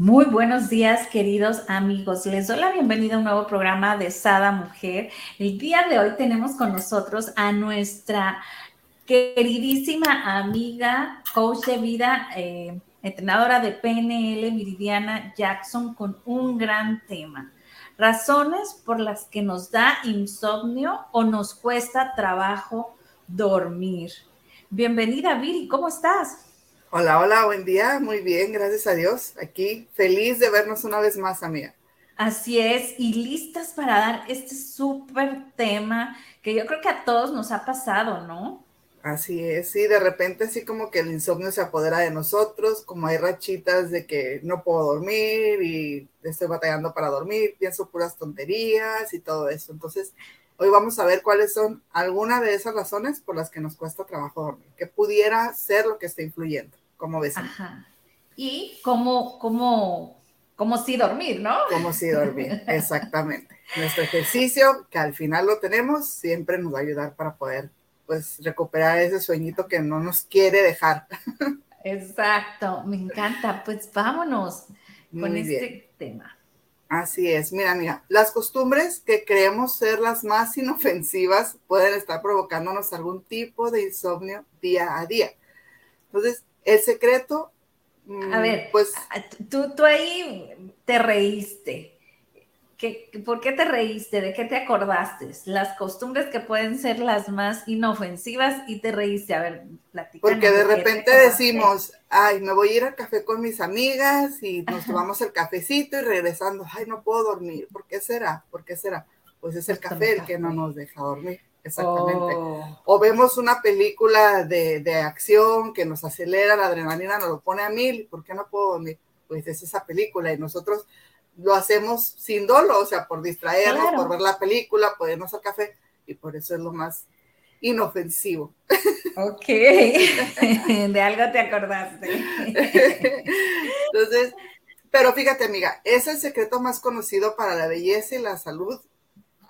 Muy buenos días, queridos amigos. Les doy la bienvenida a un nuevo programa de Sada Mujer. El día de hoy tenemos con nosotros a nuestra queridísima amiga, coach de vida, eh, entrenadora de PNL, Viridiana Jackson, con un gran tema. Razones por las que nos da insomnio o nos cuesta trabajo dormir. Bienvenida, Viri, ¿cómo estás? Hola, hola, buen día, muy bien, gracias a Dios. Aquí feliz de vernos una vez más, amiga. Así es, y listas para dar este súper tema que yo creo que a todos nos ha pasado, ¿no? Así es, sí, de repente así como que el insomnio se apodera de nosotros, como hay rachitas de que no puedo dormir y estoy batallando para dormir, pienso puras tonterías y todo eso. Entonces, hoy vamos a ver cuáles son algunas de esas razones por las que nos cuesta trabajo dormir, que pudiera ser lo que está influyendo, como ves. Ajá. Y cómo, cómo, cómo sí dormir, ¿no? Cómo sí dormir, exactamente. Nuestro ejercicio, que al final lo tenemos, siempre nos va a ayudar para poder pues recuperar ese sueñito que no nos quiere dejar. Exacto, me encanta. Pues vámonos con este tema. Así es, mira, mira, las costumbres que creemos ser las más inofensivas pueden estar provocándonos algún tipo de insomnio día a día. Entonces, el secreto, a ver, pues tú, tú ahí te reíste. ¿Por qué te reíste? ¿De qué te acordaste? Las costumbres que pueden ser las más inofensivas y te reíste. A ver, platicamos. Porque de repente decimos, ay, me voy a ir al café con mis amigas y nos tomamos el cafecito y regresando, ay, no puedo dormir. ¿Por qué será? ¿Por qué será? Pues es el café el que no nos deja dormir. Exactamente. Oh. O vemos una película de, de acción que nos acelera la adrenalina, nos lo pone a mil. ¿Por qué no puedo dormir? Pues es esa película y nosotros lo hacemos sin dolo, o sea, por distraernos, por ver la película, por irnos al café, y por eso es lo más inofensivo. Ok, de algo te acordaste. Entonces, pero fíjate, amiga, es el secreto más conocido para la belleza y la salud.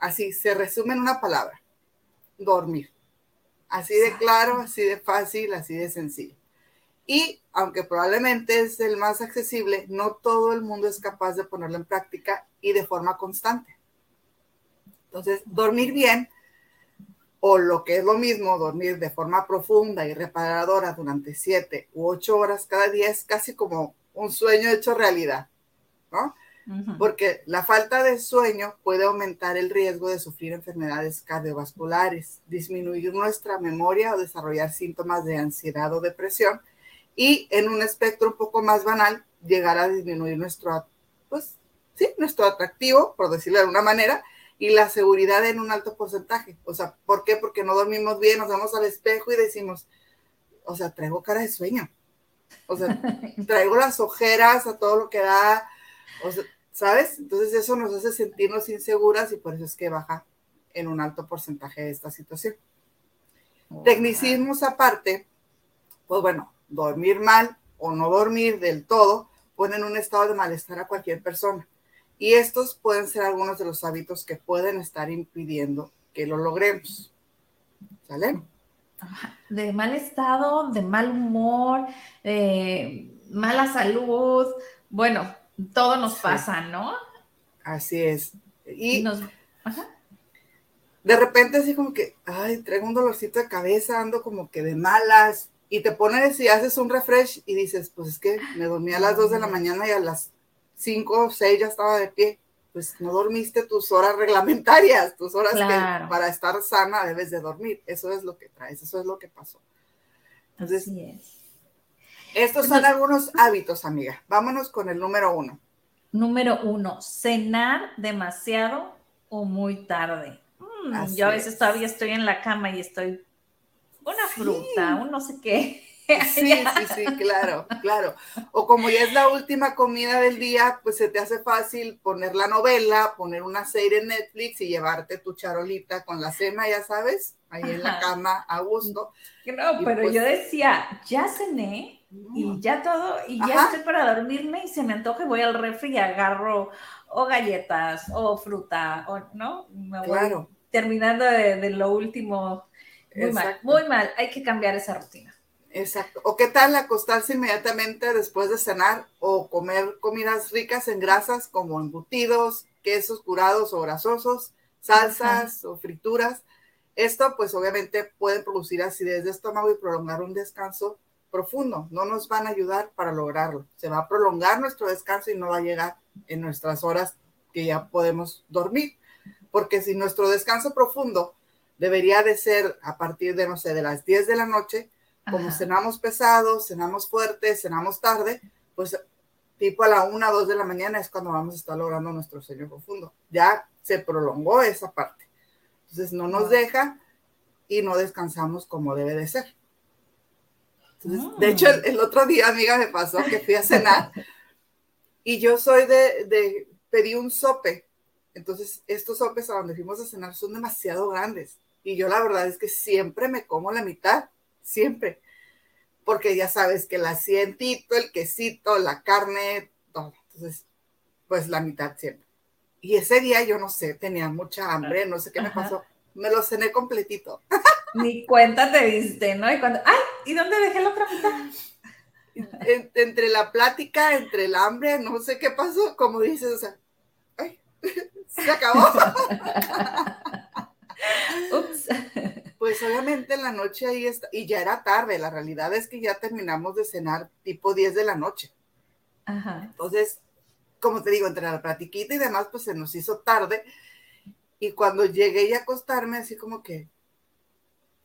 Así se resume en una palabra: dormir. Así de claro, así de fácil, así de sencillo. Y aunque probablemente es el más accesible, no todo el mundo es capaz de ponerlo en práctica y de forma constante. Entonces, dormir bien, o lo que es lo mismo, dormir de forma profunda y reparadora durante siete u ocho horas cada día es casi como un sueño hecho realidad, ¿no? Porque la falta de sueño puede aumentar el riesgo de sufrir enfermedades cardiovasculares, disminuir nuestra memoria o desarrollar síntomas de ansiedad o depresión y en un espectro un poco más banal, llegar a disminuir nuestro, pues, sí, nuestro atractivo, por decirlo de alguna manera, y la seguridad en un alto porcentaje. O sea, ¿por qué? Porque no dormimos bien, nos vamos al espejo y decimos, o sea, traigo cara de sueño. O sea, traigo las ojeras a todo lo que da, o sea, ¿sabes? Entonces eso nos hace sentirnos inseguras y por eso es que baja en un alto porcentaje esta situación. Tecnicismos aparte, pues bueno, dormir mal o no dormir del todo ponen un estado de malestar a cualquier persona. Y estos pueden ser algunos de los hábitos que pueden estar impidiendo que lo logremos. ¿Sale? De mal estado, de mal humor, de mala salud. Bueno, todo nos pasa, ¿no? Así es. Y de repente así como que, ay, traigo un dolorcito de cabeza, ando como que de malas, y te pones y haces un refresh y dices, pues es que me dormí a las 2 de la mañana y a las 5 o 6 ya estaba de pie. Pues no dormiste tus horas reglamentarias, tus horas que para estar sana debes de dormir. Eso es lo que traes, eso es lo que pasó. Entonces, estos son algunos hábitos, amiga. Vámonos con el número uno. Número uno, cenar demasiado o muy tarde. Mm, yo a veces todavía estoy en la cama y estoy una fruta, un no sé qué. Sí, sí, sí, claro, claro. O como ya es la última comida del día, pues se te hace fácil poner la novela, poner una serie en Netflix y llevarte tu charolita con la cena, ya sabes, ahí en la cama a gusto. No, pero pues yo decía, ya cené y ya todo, y ya estoy para dormirme y se me antoja y voy al refri y agarro o galletas o fruta, o no, me voy terminando de, lo último. Muy mal, muy mal, hay que cambiar esa rutina. Exacto. ¿O qué tal acostarse inmediatamente después de cenar o comer comidas ricas en grasas como embutidos, quesos curados o grasosos, salsas o frituras? Esto pues obviamente puede producir acidez de estómago y prolongar un descanso profundo. No nos van a ayudar para lograrlo. Se va a prolongar nuestro descanso y no va a llegar en nuestras horas que ya podemos dormir. Porque si nuestro descanso profundo debería de ser a partir de, no sé, de las 10 de la noche, como cenamos pesado, cenamos fuerte, cenamos tarde, pues tipo a la 1, 2 de la mañana es cuando vamos a estar logrando nuestro sueño profundo. Ya se prolongó esa parte. Entonces no nos deja y no descansamos como debe de ser. Ah. De hecho, el, otro día, amiga, me pasó que fui a cenar y yo soy de, de, pedí un sope. Entonces, estos sopes a donde fuimos a cenar son demasiado grandes. Y yo la verdad es que siempre me como la mitad, siempre. Porque ya sabes que el asientito, el quesito, la carne, todo. Entonces, pues la mitad siempre. Y ese día yo no sé, tenía mucha hambre, no sé qué me pasó. Me lo cené completito. Ni cuenta te diste, ¿no? Y cuando, ay, ¿y dónde dejé la otra mitad? entre la plática, entre el hambre, no sé qué pasó, como dices, o sea, ay, se acabó. Ups. Pues obviamente en la noche ahí está, y ya era tarde, la realidad es que ya terminamos de cenar tipo 10 de la noche. Ajá. Entonces, como te digo, entre la platiquita y demás, pues se nos hizo tarde. Y cuando llegué a acostarme, así como que,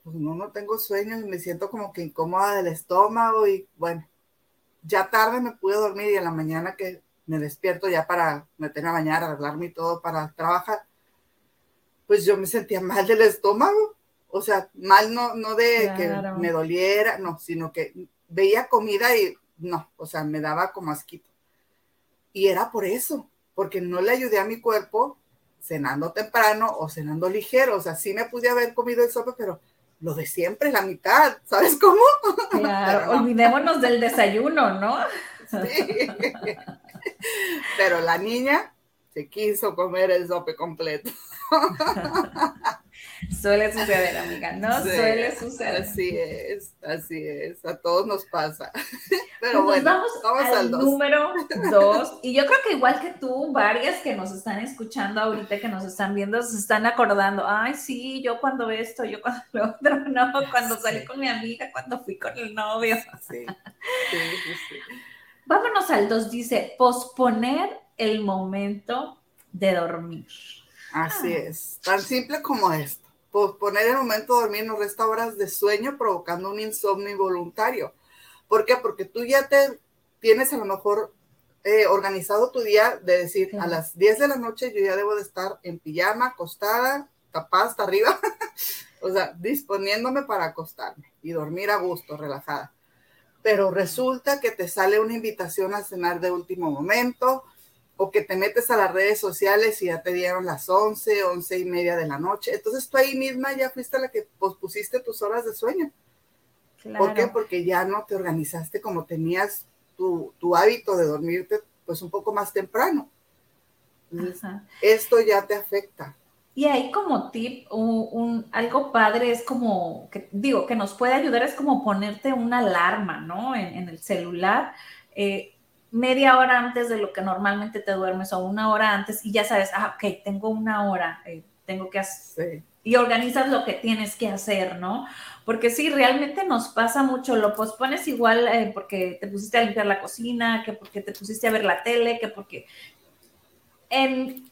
pues no, no tengo sueño y me siento como que incómoda del estómago y bueno, ya tarde me pude dormir y en la mañana que me despierto ya para meterme a bañar, arreglarme y todo para trabajar, pues yo me sentía mal del estómago. O sea, mal no, no de que me doliera, no, sino que veía comida y no, o sea, me daba como asquito. Y era por eso, porque no le ayudé a mi cuerpo cenando temprano o cenando ligero. O sea, sí me pude haber comido el sopa, pero lo de siempre, la mitad, ¿sabes cómo? Claro, olvidémonos del desayuno, ¿no? Sí. Pero la niña se quiso comer el sope completo. Suele suceder, amiga, ¿no? Suele suceder. Así es, así es, a todos nos pasa. Pero pues bueno, vamos, al, número dos. Y yo creo que igual que tú, varias que nos están escuchando ahorita, que nos están viendo, se están acordando, ay, sí, yo cuando esto, yo cuando lo otro, no, cuando salí con mi amiga, cuando fui con el novio. Sí, sí, sí. Vámonos al dos, dice, posponer el momento de dormir. Así ah. es, tan simple como esto. Posponer el momento de dormir nos resta horas de sueño provocando un insomnio involuntario. ¿Por qué? Porque tú ya te tienes a lo mejor eh, organizado tu día de decir a las 10 de la noche yo ya debo de estar en pijama, acostada, tapada hasta arriba, o sea, disponiéndome para acostarme y dormir a gusto, relajada. Pero resulta que te sale una invitación a cenar de último momento, o que te metes a las redes sociales y ya te dieron las 11, 11 y media de la noche. Entonces tú ahí misma ya fuiste la que pospusiste tus horas de sueño. ¿Por qué? Porque ya no te organizaste como tenías tu, hábito de dormirte pues un poco más temprano. esto ya te afecta. Y ahí como tip, un, algo padre es como, que, digo, que nos puede ayudar es como ponerte una alarma, ¿no? En, el celular. Eh, media hora antes de lo que normalmente te duermes o una hora antes y ya sabes, ah, ok, tengo una hora, eh, tengo que hacer. Y organizas lo que tienes que hacer, ¿no? Porque sí, realmente nos pasa mucho, lo pospones igual eh, porque te pusiste a limpiar la cocina, que porque te pusiste a ver la tele, que porque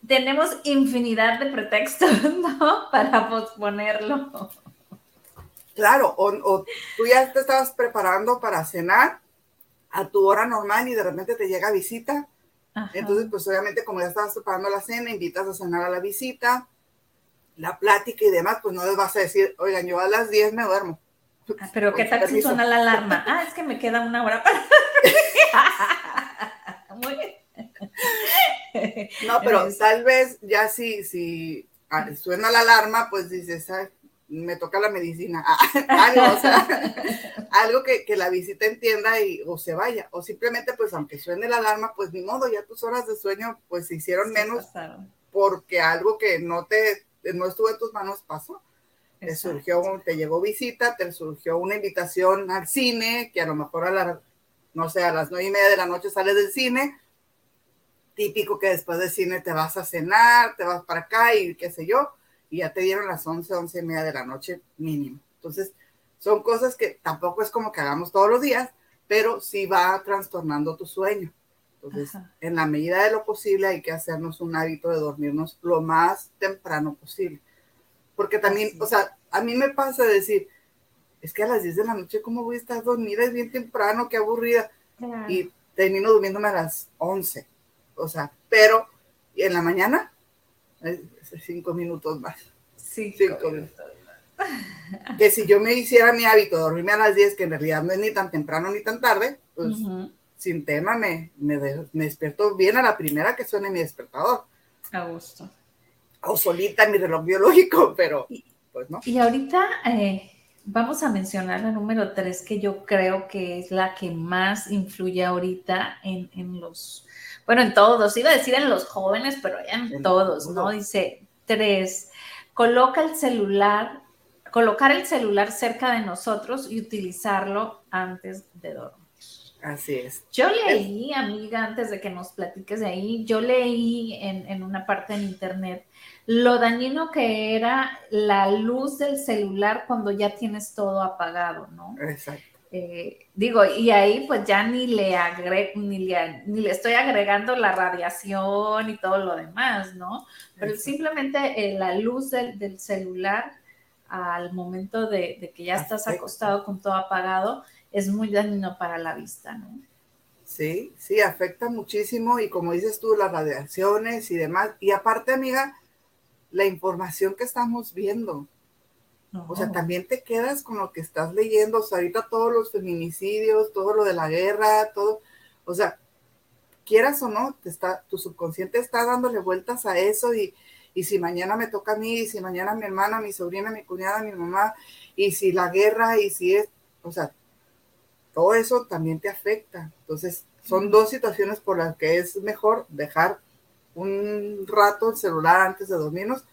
tenemos infinidad de pretextos, ¿no? Para posponerlo. Claro, o, o, tú ya te estabas preparando para cenar a tu hora normal y de repente te llega visita. Entonces, pues obviamente como ya estabas preparando la cena, invitas a cenar a la visita, la plática y demás, pues no les vas a decir, oigan, yo a las 10 me duermo. Ah, pero ¿qué tal si suena la alarma? Ah, es que me queda una hora para... Muy bien. No, pero tal vez ya si, si ah, suena la alarma, pues dices, me toca la medicina, algo, o sea, algo que, la visita entienda y o se vaya, o simplemente pues aunque suene la alarma, pues ni modo, ya tus horas de sueño pues se hicieron menos porque algo que no te, no estuvo en tus manos pasó. Te surgió, te llegó visita, te surgió una invitación al cine, que a lo mejor a las, no sé, a las nueve y media de la noche sales del cine, típico que después del cine te vas a cenar, te vas para acá y qué sé yo, y ya te dieron las 11, 11 y media de la noche mínimo. Entonces, son cosas que tampoco es como que hagamos todos los días, pero sí va trastornando tu sueño. Entonces, en la medida de lo posible hay que hacernos un hábito de dormirnos lo más temprano posible. Porque también, o sea, a mí me pasa decir, es que a las 10 de la noche, ¿cómo voy a estar dormida? Es bien temprano, qué aburrida. Y termino durmiéndome a las 11. O sea, pero en la mañana cinco minutos más. cinco, minutos. Que si yo me hiciera mi hábito de dormirme a las 10, que en realidad no es ni tan temprano ni tan tarde, pues sin tema me, me, despierto bien a la primera que suene mi despertador. A gusto. O solita mi reloj biológico, pero pues no. Y ahorita eh, vamos a mencionar la número 3, que yo creo que es la que más influye ahorita en, en los bueno, en todos, iba a decir en los jóvenes, pero ya en, todos, ¿no? Dice, tres, coloca el celular, colocar el celular cerca de nosotros y utilizarlo antes de dormir. Así es. Yo leí, amiga, antes de que nos platiques de ahí, yo leí en, en una parte en internet lo dañino que era la luz del celular cuando ya tienes todo apagado, ¿no? Exacto. Eh, digo, y ahí pues ya ni le, agre ni, le, ni le estoy agregando la radiación y todo lo demás, ¿no? Pero simplemente eh, la luz del, celular al momento de, que ya estás acostado con todo apagado es muy dañino para la vista, ¿no? Sí, sí, afecta muchísimo y como dices tú, las radiaciones y demás. Y aparte, amiga, la información que estamos viendo, o sea, también te quedas con lo que estás leyendo, o sea, ahorita todos los feminicidios, todo lo de la guerra, todo, o sea, quieras o no, te está, tu subconsciente está dándole vueltas a eso y, y si mañana me toca a mí, y si mañana mi hermana, mi sobrina, mi cuñada, mi mamá, y si la guerra, y si es, o sea, todo eso también te afecta. Entonces, son dos situaciones por las que es mejor dejar un rato el celular antes de dormirnos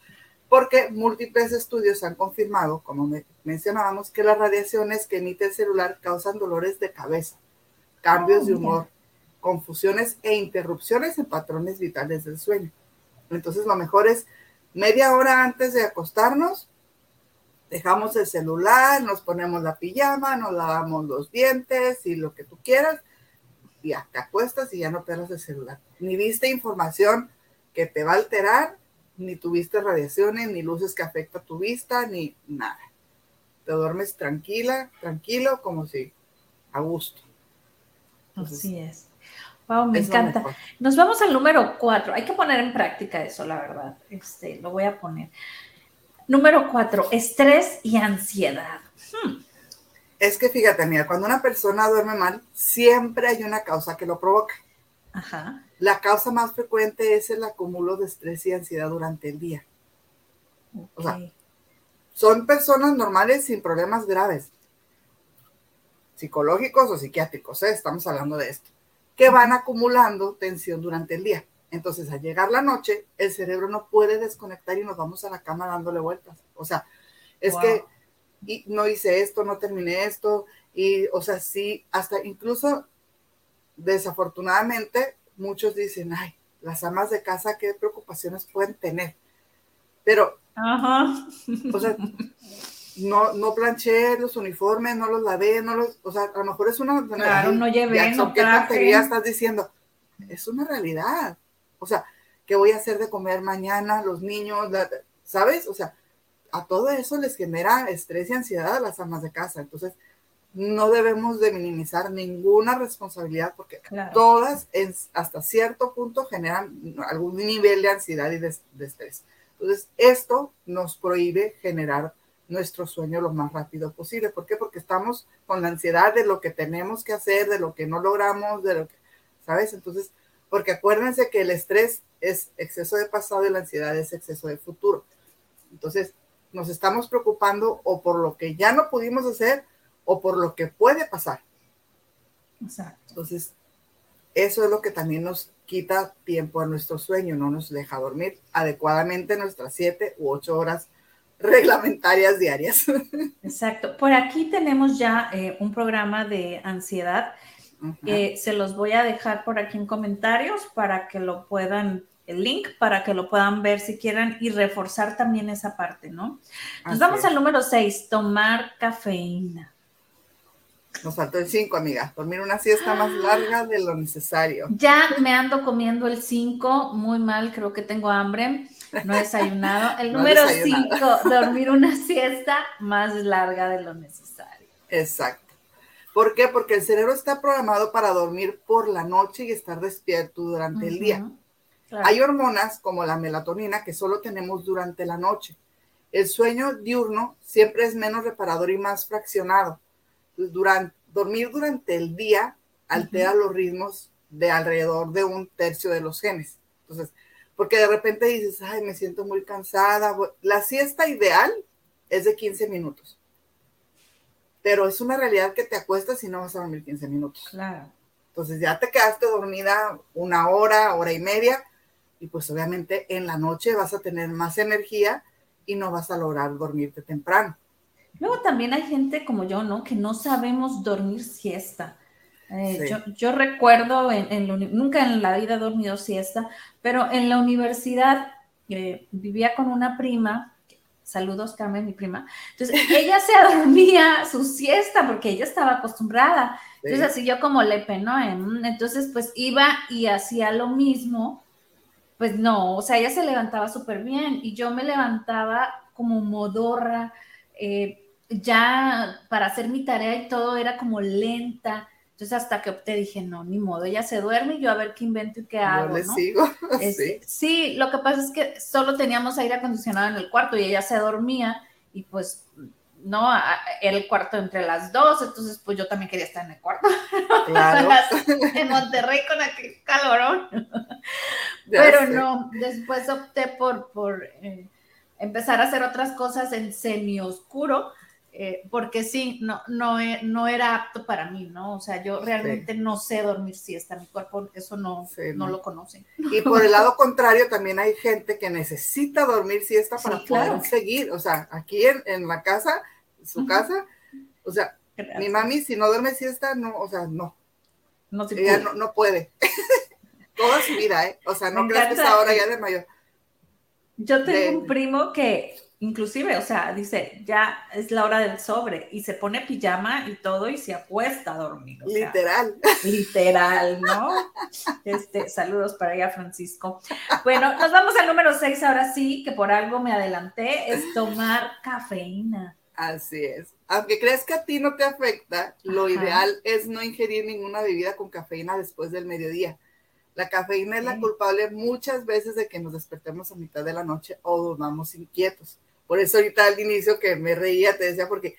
porque múltiples estudios han confirmado, como mencionábamos, que las radiaciones que emite el celular causan dolores de cabeza, cambios de oh, humor, confusiones e interrupciones en patrones vitales del sueño. Entonces lo mejor es media hora antes de acostarnos, dejamos el celular, nos ponemos la pijama, nos lavamos los dientes y lo que tú quieras, y ya te acuestas y ya no pierdas el celular. Ni viste información que te va a alterar ni tuviste radiaciones, ni luces que afectan tu vista, ni nada. Te duermes tranquila, tranquilo, como si a gusto. Así es. Wow, me encanta. Nos vamos al número cuatro. Hay que poner en práctica eso, la verdad. Este, lo voy a poner. Número cuatro, estrés y ansiedad. Hmm. Es que fíjate, mira, cuando una persona duerme mal, siempre hay una causa que lo provoca. Ajá. La causa más frecuente es el acumulo de estrés y ansiedad durante el día. O sea, son personas normales sin problemas graves, psicológicos o psiquiátricos, ¿eh? estamos hablando de esto, que van acumulando tensión durante el día. Entonces, al llegar la noche, el cerebro no puede desconectar y nos vamos a la cama dándole vueltas. O sea, es que no hice esto, no terminé esto, y, o sea, sí, hasta incluso, desafortunadamente, muchos dicen, ay, las amas de casa, qué preocupaciones pueden tener. Pero, o sea, no, no planché los uniformes, no los lavé, no los, o sea, a lo mejor es una... Claro, no llevé, no ¿Qué tontería estás diciendo? Es una realidad. O sea, ¿qué voy a hacer de comer mañana? Los niños, ¿sabes? O sea, a todo eso les genera estrés y ansiedad a las amas de casa. Entonces, no debemos de minimizar ninguna responsabilidad porque todas hasta cierto punto generan algún nivel de ansiedad y de, estrés. Entonces, esto nos prohíbe generar nuestro sueño lo más rápido posible. ¿Por qué? Porque estamos con la ansiedad de lo que tenemos que hacer, de lo que no logramos, de lo que, ¿sabes? Entonces, porque acuérdense que el estrés es exceso de pasado y la ansiedad es exceso de futuro. Entonces, nos estamos preocupando o por lo que ya no pudimos hacer o por lo que puede pasar. Exacto. Entonces, eso es lo que también nos quita tiempo a nuestro sueño, no nos deja dormir adecuadamente nuestras siete u ocho horas reglamentarias diarias. Exacto. Por aquí tenemos ya eh, un programa de ansiedad. Eh, se los voy a dejar por aquí en comentarios para que lo puedan, el link para que lo puedan ver si quieren y reforzar también esa parte, ¿no? Nos vamos al número seis, tomar cafeína. Nos faltó el 5, amiga. Dormir una siesta más larga de lo necesario. Ya me ando comiendo el 5, muy mal, creo que tengo hambre. No desayunado. El número 5, dormir una siesta más larga de lo necesario. Exacto. ¿Por qué? Porque el cerebro está programado para dormir por la noche y estar despierto durante el día. Hay hormonas como la melatonina que solo tenemos durante la noche. El sueño diurno siempre es menos reparador y más fraccionado durante, dormir durante el día altera los ritmos de alrededor de un tercio de los genes. Entonces, porque de repente dices, ay, me siento muy cansada. La siesta ideal es de 15 minutos. Pero es una realidad que te acuestas y no vas a dormir 15 minutos. Claro. Entonces ya te quedaste dormida una hora, hora y media, y pues obviamente en la noche vas a tener más energía y no vas a lograr dormirte temprano. Luego también hay gente como yo, ¿no? Que no sabemos dormir siesta. Eh, yo, recuerdo, en, nunca en la vida he dormido siesta, pero en la universidad eh, vivía con una prima, saludos Carmen, mi prima, entonces ella se dormía su siesta porque ella estaba acostumbrada. Entonces así yo como le ¿no? Entonces pues iba y hacía lo mismo, pues no, o sea, ella se levantaba súper bien y yo me levantaba como modorra, eh, ya para hacer mi tarea y todo era como lenta. Entonces hasta que te dije, no, ni modo, ella se duerme y yo a ver qué invento y qué hago. le sigo. sí. sí, lo que pasa es que solo teníamos aire acondicionado en el cuarto y ella se dormía y pues no, era el cuarto entre las dos, entonces pues yo también quería estar en el cuarto. Claro. en Monterrey con aquel calorón. Pero no, después opté por, por eh, empezar a hacer otras cosas en semi oscuro eh, porque sí, no, no, e, no, era apto para mí, ¿no? O sea, yo realmente no sé dormir siesta, mi cuerpo eso no, no, lo conoce. Y por el lado contrario, también hay gente que necesita dormir siesta para poder seguir, o sea, aquí en, la casa, su casa, o sea, mi mami si no duerme siesta, no, o sea, no. No se Ella puede. No, puede. Toda su vida, ¿eh? O sea, no creas que es ahora ya de mayor. Yo tengo un primo que inclusive, o sea, dice, ya es la hora del sobre y se pone pijama y todo y se apuesta a dormir. literal. literal, ¿no? Este, saludos para ella, Francisco. Bueno, nos vamos al número seis ahora sí, que por algo me adelanté, es tomar cafeína. Así es. Aunque crees que a ti no te afecta, lo ideal es no ingerir ninguna bebida con cafeína después del mediodía. La cafeína es la culpable muchas veces de que nos despertemos a mitad de la noche o durmamos inquietos. Por eso ahorita al inicio que me reía, te decía, porque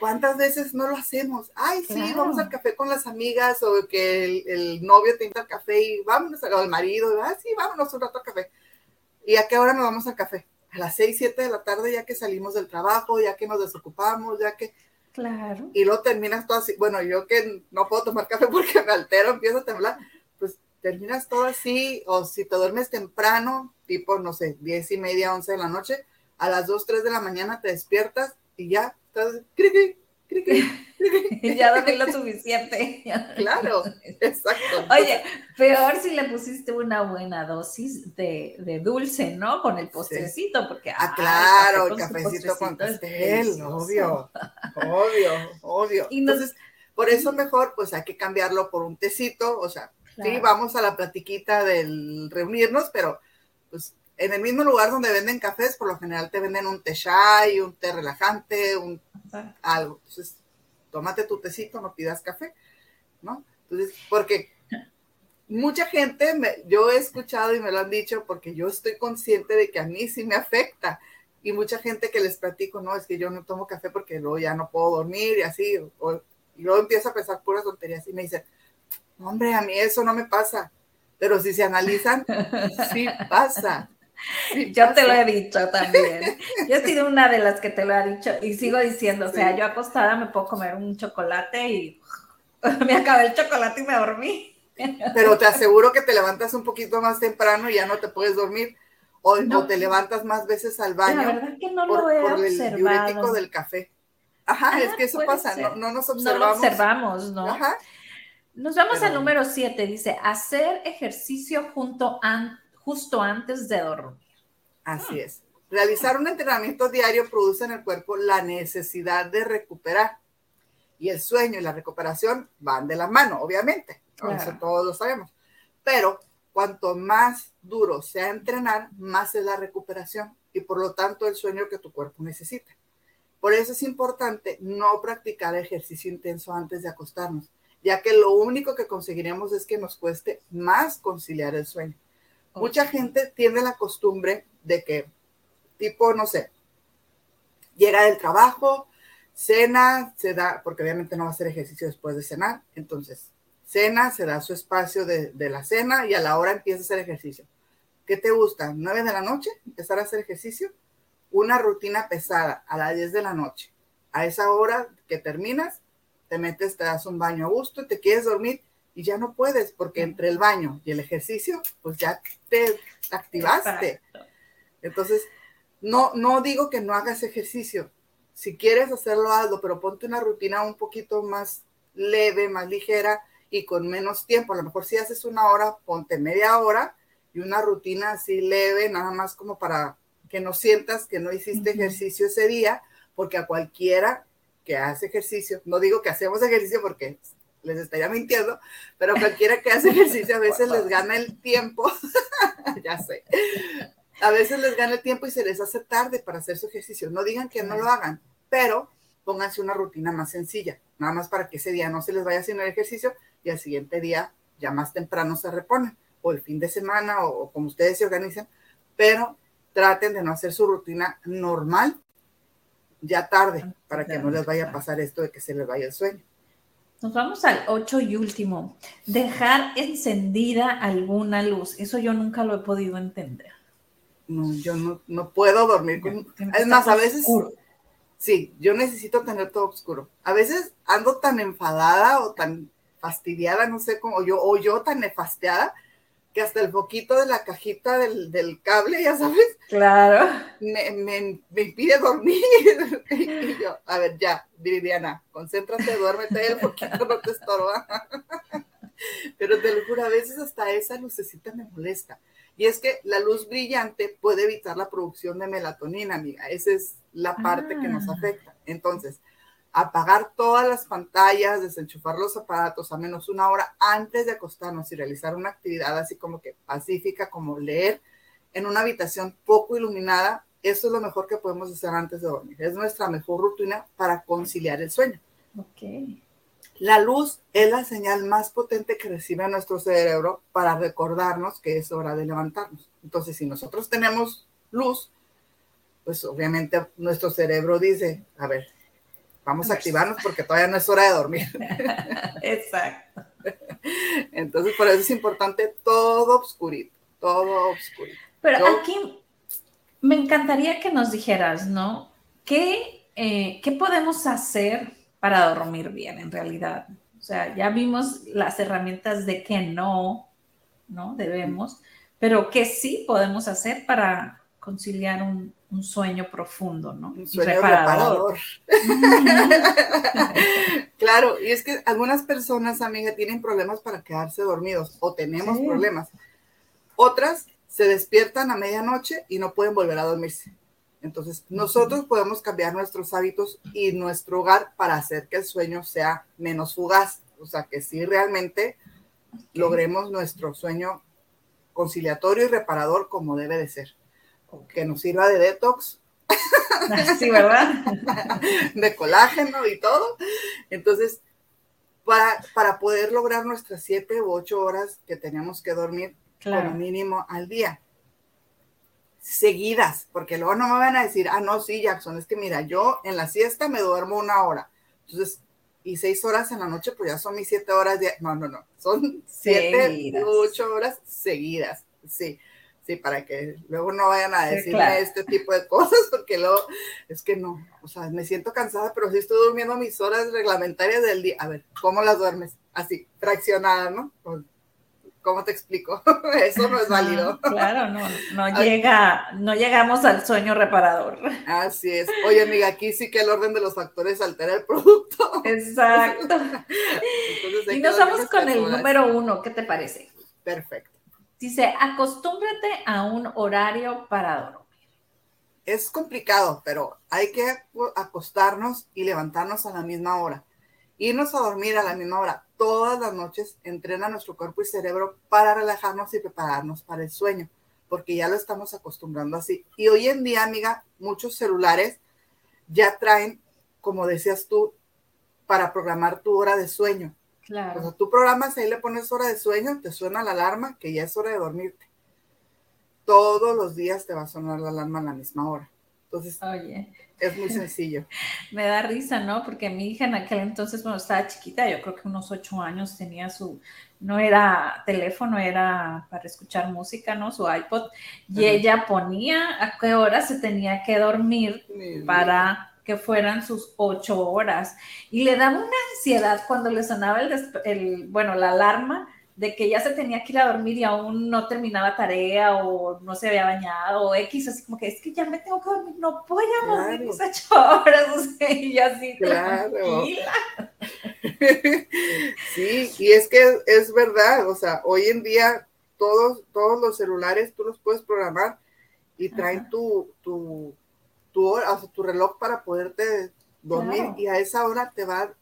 ¿cuántas veces no lo hacemos? Ay, sí, vamos al café con las amigas o que el, novio te invita al café y vámonos, al marido, ah, sí, vámonos un rato al café. ¿Y a qué hora nos vamos al café? A las seis, siete de la tarde, ya que salimos del trabajo, ya que nos desocupamos, ya que... Claro. Y luego terminas todo así. Bueno, yo que no puedo tomar café porque me altero, empiezo a temblar, pues terminas todo así, o si te duermes temprano, tipo, no sé, diez y media, once de la noche, a las 2, 3 de la mañana te despiertas y ya estás, cri, ya dormí lo suficiente. claro, exacto. Oye, peor si le pusiste una buena dosis de, dulce, ¿no? Con el postrecito, porque... Ah, claro, el cafecito con pastel, obvio, obvio, obvio. Entonces, por eso mejor, pues hay que cambiarlo por un tecito, o sea, sí, vamos a la platiquita del reunirnos, pero en el mismo lugar donde venden cafés, por lo general te venden un té chai, un té relajante, un algo. Entonces, tómate tu tecito, no pidas café, ¿no? Entonces, porque mucha gente, me, yo he escuchado y me lo han dicho porque yo estoy consciente de que a mí sí me afecta. Y mucha gente que les platico, no, es que yo no tomo café porque luego ya no puedo dormir y así, y luego empiezo a pensar puras tonterías y me dicen, hombre, a mí eso no me pasa. Pero si se analizan, sí pasa. Yo te lo he dicho también. Yo he sido una de las que te lo ha dicho y sigo diciendo, o sea, yo acostada me puedo comer un chocolate y me acabé el chocolate y me dormí. Pero te aseguro que te levantas un poquito más temprano y ya no te puedes dormir. O, no. te levantas más veces al baño. La verdad que no por, lo he por el diurético del café. Ajá, es que eso pasa, no, no, nos observamos. No lo observamos, ¿no? Ajá. Nos vamos al número 7, dice, hacer ejercicio junto an justo antes de dormir. Así es. Realizar un entrenamiento diario produce en el cuerpo la necesidad de recuperar. Y el sueño y la recuperación van de la mano, obviamente. Eso todos lo sabemos. Pero cuanto más duro sea entrenar, más es la recuperación y por lo tanto el sueño que tu cuerpo necesita. Por eso es importante no practicar ejercicio intenso antes de acostarnos, ya que lo único que conseguiremos es que nos cueste más conciliar el sueño. Mucha gente tiene la costumbre de que, tipo, no sé, llega del trabajo, cena, se da, porque obviamente no va a hacer ejercicio después de cenar, entonces cena, se da su espacio de, de la cena y a la hora empieza a hacer ejercicio. ¿Qué te gusta? ¿Nueve de la noche? ¿Empezar a hacer ejercicio? Una rutina pesada a las 10 de la noche. A esa hora que terminas, te metes, te das un baño a gusto te quieres dormir y ya no puedes porque entre el baño y el ejercicio, pues ya te activaste. Entonces, no, no digo que no hagas ejercicio. Si quieres hacerlo, hazlo, pero ponte una rutina un poquito más leve, más ligera y con menos tiempo. A lo mejor si haces una hora, ponte media hora y una rutina así leve, nada más como para que no sientas que no hiciste ejercicio ese día, porque a cualquiera que hace ejercicio, no digo que hacemos ejercicio porque les estaría mintiendo, pero cualquiera que hace ejercicio a veces les gana el tiempo, ya sé, a veces les gana el tiempo y se les hace tarde para hacer su ejercicio. No digan que no lo hagan, pero pónganse una rutina más sencilla, nada más para que ese día no se les vaya haciendo el ejercicio y al siguiente día ya más temprano se reponen, o el fin de semana, o, como ustedes se organicen, pero traten de no hacer su rutina normal ya tarde, para que no les vaya a pasar esto de que se les vaya el sueño. Nos vamos al 8 y último. Dejar encendida alguna luz. Eso yo nunca lo he podido entender. No, yo no, puedo dormir con... Es más, a veces... Sí, yo necesito tener todo oscuro. A veces ando tan enfadada o tan fastidiada, no sé cómo, yo, o yo tan nefasteada, que hasta el foquito de la cajita del, del cable, ya sabes. Claro. Me, me, me impide dormir. y yo, a ver, ya, Viviana, concéntrate, duérmete, el foquito no te estorba. Pero te lo juro, a veces hasta esa lucecita me molesta. Y es que la luz brillante puede evitar la producción de melatonina, amiga. Esa es la parte que nos ah. afecta. Entonces, apagar todas las pantallas, desenchufar los aparatos a menos una hora antes de acostarnos y realizar una actividad así como que pacífica, como leer en una habitación poco iluminada, eso es lo mejor que podemos hacer antes de dormir. Es nuestra mejor rutina para conciliar el sueño. Okay. La luz es la señal más potente que recibe nuestro cerebro para recordarnos que es hora de levantarnos. Entonces, si nosotros tenemos luz, pues obviamente nuestro cerebro dice, a ver, vamos a activarnos porque todavía no es hora de dormir. Exacto. Entonces, por eso es importante todo obscurito, todo obscurito. Pero aquí me encantaría que nos dijeras, ¿no? ¿Qué, eh, ¿Qué podemos hacer para dormir bien en realidad? O sea, ya vimos las herramientas de que no, ¿no? Debemos, pero ¿qué sí podemos hacer para conciliar un, un sueño profundo, ¿no? Un sueño reparador. claro, y es que algunas personas, amiga, tienen problemas para quedarse dormidos o tenemos problemas. Otras se despiertan a medianoche y no pueden volver a dormirse. Entonces, nosotros podemos cambiar nuestros hábitos y nuestro hogar para hacer que el sueño sea menos fugaz. O sea, que sí realmente logremos nuestro sueño conciliatorio y reparador como debe de ser que nos sirva de detox. Sí, ¿verdad? de colágeno y todo. Entonces, para, para poder lograr nuestras siete u ocho horas que tenemos que dormir como mínimo al día. seguidas, porque luego no me van a decir, ah, no, sí, Jackson, es que mira, yo en la siesta me duermo una hora. Entonces, y seis horas en la noche, pues ya son mis siete horas de... No, no, no, son siete, ocho horas seguidas, sí. Sí, para que luego no vayan a decirme este tipo de cosas, porque luego es que no, o sea, me siento cansada, pero sí estoy durmiendo mis horas reglamentarias del día. A ver, ¿cómo las duermes? Así, fraccionada, ¿no? ¿Cómo te explico? Eso no es válido. Claro, no, no llega, no llegamos al sueño reparador. Así es. Oye, amiga, aquí sí que el orden de los factores altera el producto. Exacto. y nos vamos con el número uno, ¿qué te parece? Perfecto. Dice, acostúmbrate a un horario para dormir. Es complicado, pero hay que acostarnos y levantarnos a la misma hora. Irnos a dormir a la misma hora todas las noches entrena nuestro cuerpo y cerebro para relajarnos y prepararnos para el sueño, porque ya lo estamos acostumbrando así. Y hoy en día, amiga, muchos celulares ya traen, como decías tú, para programar tu hora de sueño. Claro. O sea, tú programas ahí le pones hora de sueño, te suena la alarma que ya es hora de dormirte. Todos los días te va a sonar la alarma a la misma hora. Entonces, Oye. es muy sencillo. Me da risa, ¿no? Porque mi hija en aquel entonces, cuando estaba chiquita, yo creo que unos ocho años tenía su, no era teléfono, era para escuchar música, ¿no? Su iPod. Y ella ponía a qué hora se tenía que dormir para que fueran sus ocho horas. Y le daba una ansiedad cuando le sonaba el, el bueno, la alarma de que ya se tenía que ir a dormir y aún no terminaba tarea o no se había bañado o X, así como que es que ya me tengo que dormir, no voy a dormir mis ocho horas, o sea, y así claro. sí, y es que es verdad, o sea, hoy en día todos, todos los celulares tú los puedes programar y traen tu, tu, tu, hora, o sea, tu reloj para poderte dormir y a esa hora te va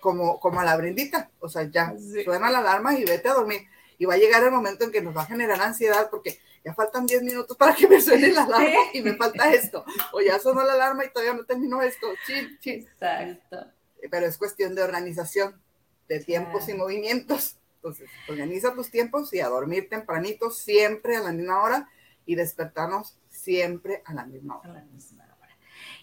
como, como a la brindita, o sea, ya suena la alarma y vete a dormir. Y va a llegar el momento en que nos va a generar ansiedad porque ya faltan 10 minutos para que me suene la alarma y me falta esto. O ya sonó la alarma y todavía no terminó esto. Chin. Exacto. Pero es cuestión de organización, de tiempos y movimientos. Entonces, organiza tus tiempos y a dormir tempranito, siempre a la misma hora y despertarnos siempre a la misma hora. A la misma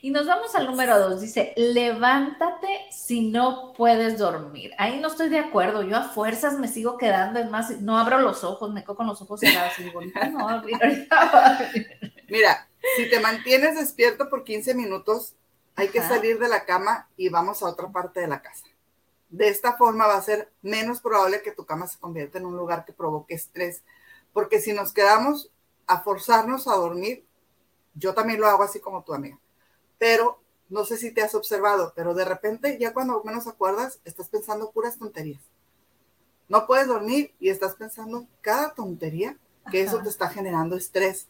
y nos vamos al número dos. Dice, levántate si no puedes dormir. Ahí no estoy de acuerdo. Yo a fuerzas me sigo quedando. Es más, no abro los ojos, me quedo con los ojos cerrados y digo, no, Mira, si te mantienes despierto por 15 minutos, hay que salir de la cama y vamos a otra parte de la casa. De esta forma va a ser menos probable que tu cama se convierta en un lugar que provoque estrés. Porque si nos quedamos a forzarnos a dormir, yo también lo hago así como tu amiga pero no sé si te has observado, pero de repente ya cuando menos acuerdas, estás pensando puras tonterías. No puedes dormir y estás pensando cada tontería que eso te está generando estrés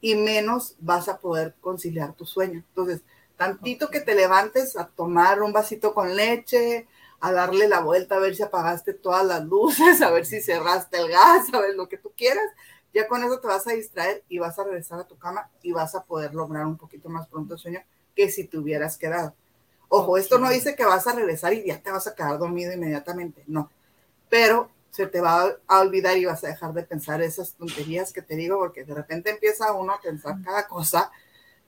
y menos vas a poder conciliar tu sueño. Entonces, tantito que te levantes a tomar un vasito con leche, a darle la vuelta a ver si apagaste todas las luces, a ver si cerraste el gas, a ver lo que tú quieras, ya con eso te vas a distraer y vas a regresar a tu cama y vas a poder lograr un poquito más pronto el sueño que si te hubieras quedado. Ojo, esto no dice que vas a regresar y ya te vas a quedar dormido inmediatamente, no. Pero se te va a olvidar y vas a dejar de pensar esas tonterías que te digo, porque de repente empieza uno a pensar cada cosa.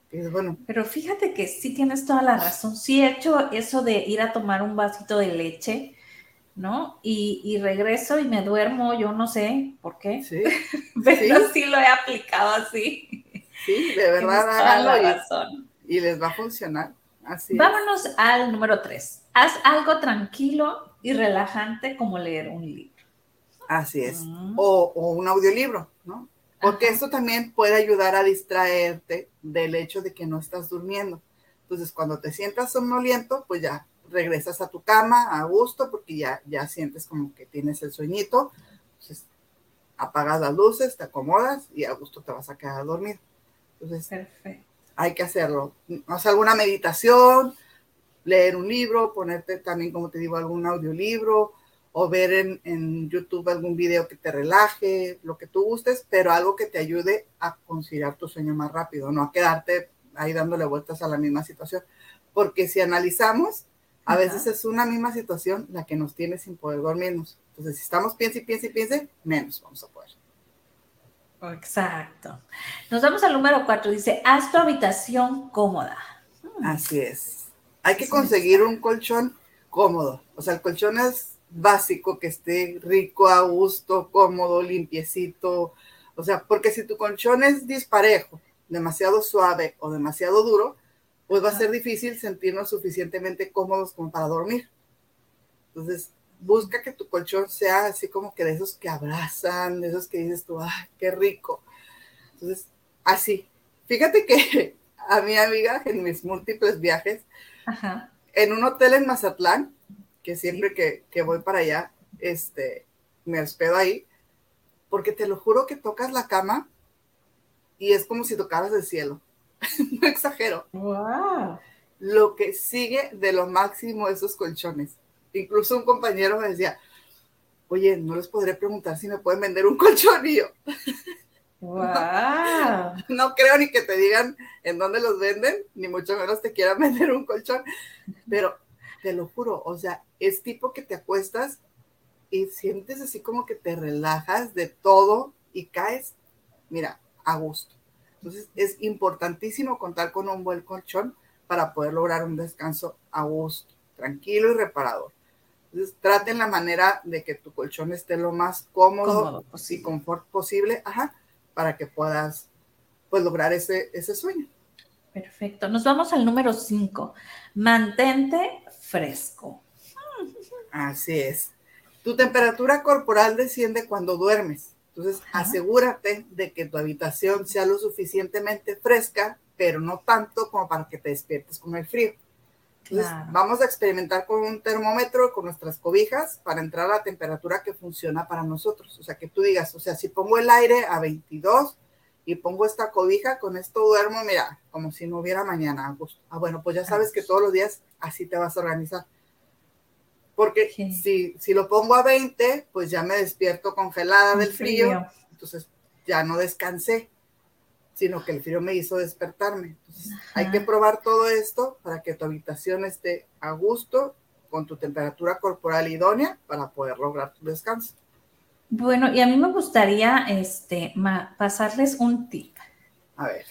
Que bueno. Pero fíjate que sí tienes toda la razón. Sí he hecho eso de ir a tomar un vasito de leche, ¿no? Y, regreso y me duermo, yo no sé por qué. Sí. Pero sí. lo he aplicado así. Sí, de verdad, háganlo. razón y les va a funcionar. Así Vámonos al número tres. Haz algo tranquilo y relajante como leer un libro. Así es. Mm. O, un audiolibro, ¿no? Porque eso también puede ayudar a distraerte del hecho de que no estás durmiendo. Entonces, cuando te sientas somnoliento, pues ya regresas a tu cama a gusto porque ya, ya sientes como que tienes el sueñito. Entonces, apagas las luces, te acomodas y a gusto te vas a quedar dormido. Entonces, Perfecto hay que hacerlo. Hacer alguna meditación, leer un libro, ponerte también, como te digo, algún audiolibro o ver en, en, YouTube algún video que te relaje, lo que tú gustes, pero algo que te ayude a conciliar tu sueño más rápido, no a quedarte ahí dándole vueltas a la misma situación. Porque si analizamos, a veces es una misma situación la que nos tiene sin poder dormirnos. Entonces, si estamos piense y piense y piense, menos vamos a poder. Exacto. Nos vamos al número cuatro. Dice, haz tu habitación cómoda. Así es. Hay que conseguir un colchón cómodo. O sea, el colchón es básico, que esté rico, a gusto, cómodo, limpiecito. O sea, porque si tu colchón es disparejo, demasiado suave o demasiado duro, pues va a ser difícil sentirnos suficientemente cómodos como para dormir. Entonces, busca que tu colchón sea así como que de esos que abrazan, de esos que dices tú, ¡ay, qué rico! Entonces, así. Fíjate que a mi amiga en mis múltiples viajes, en un hotel en Mazatlán, que siempre que, que, voy para allá, este, me hospedo ahí, porque te lo juro que tocas la cama y es como si tocaras el cielo. no exagero. Wow. Lo que sigue de lo máximo esos colchones. Incluso un compañero me decía, oye, no les podré preguntar si me pueden vender un yo. Wow. No, creo ni que te digan en dónde los venden, ni mucho menos te quieran vender un colchón, pero te lo juro, o sea, es tipo que te acuestas y sientes así como que te relajas de todo y caes, mira, a gusto. Entonces es importantísimo contar con un buen colchón para poder lograr un descanso a gusto, tranquilo y reparador. Entonces traten la manera de que tu colchón esté lo más cómodo, y confort posible, ajá, para que puedas pues lograr ese, ese sueño. Perfecto. Nos vamos al número 5. Mantente fresco. Así es. Tu temperatura corporal desciende cuando duermes. Entonces, asegúrate de que tu habitación sea lo suficientemente fresca, pero no tanto como para que te despiertes con el frío. Entonces, vamos a experimentar con un termómetro, con nuestras cobijas, para entrar a la temperatura que funciona para nosotros. O sea, que tú digas, o sea, si pongo el aire a 22 y pongo esta cobija, con esto duermo, mira, como si no hubiera mañana. Ah, bueno, pues ya sabes que todos los días así te vas a organizar. Porque si, si lo pongo a 20, pues ya me despierto congelada del frío, entonces ya no descansé, sino que el frío me hizo despertarme. Entonces hay que probar todo esto para que tu habitación esté a gusto, con tu temperatura corporal idónea para poder lograr tu descanso. Bueno, y a mí me gustaría este, pasarles un tip. A ver.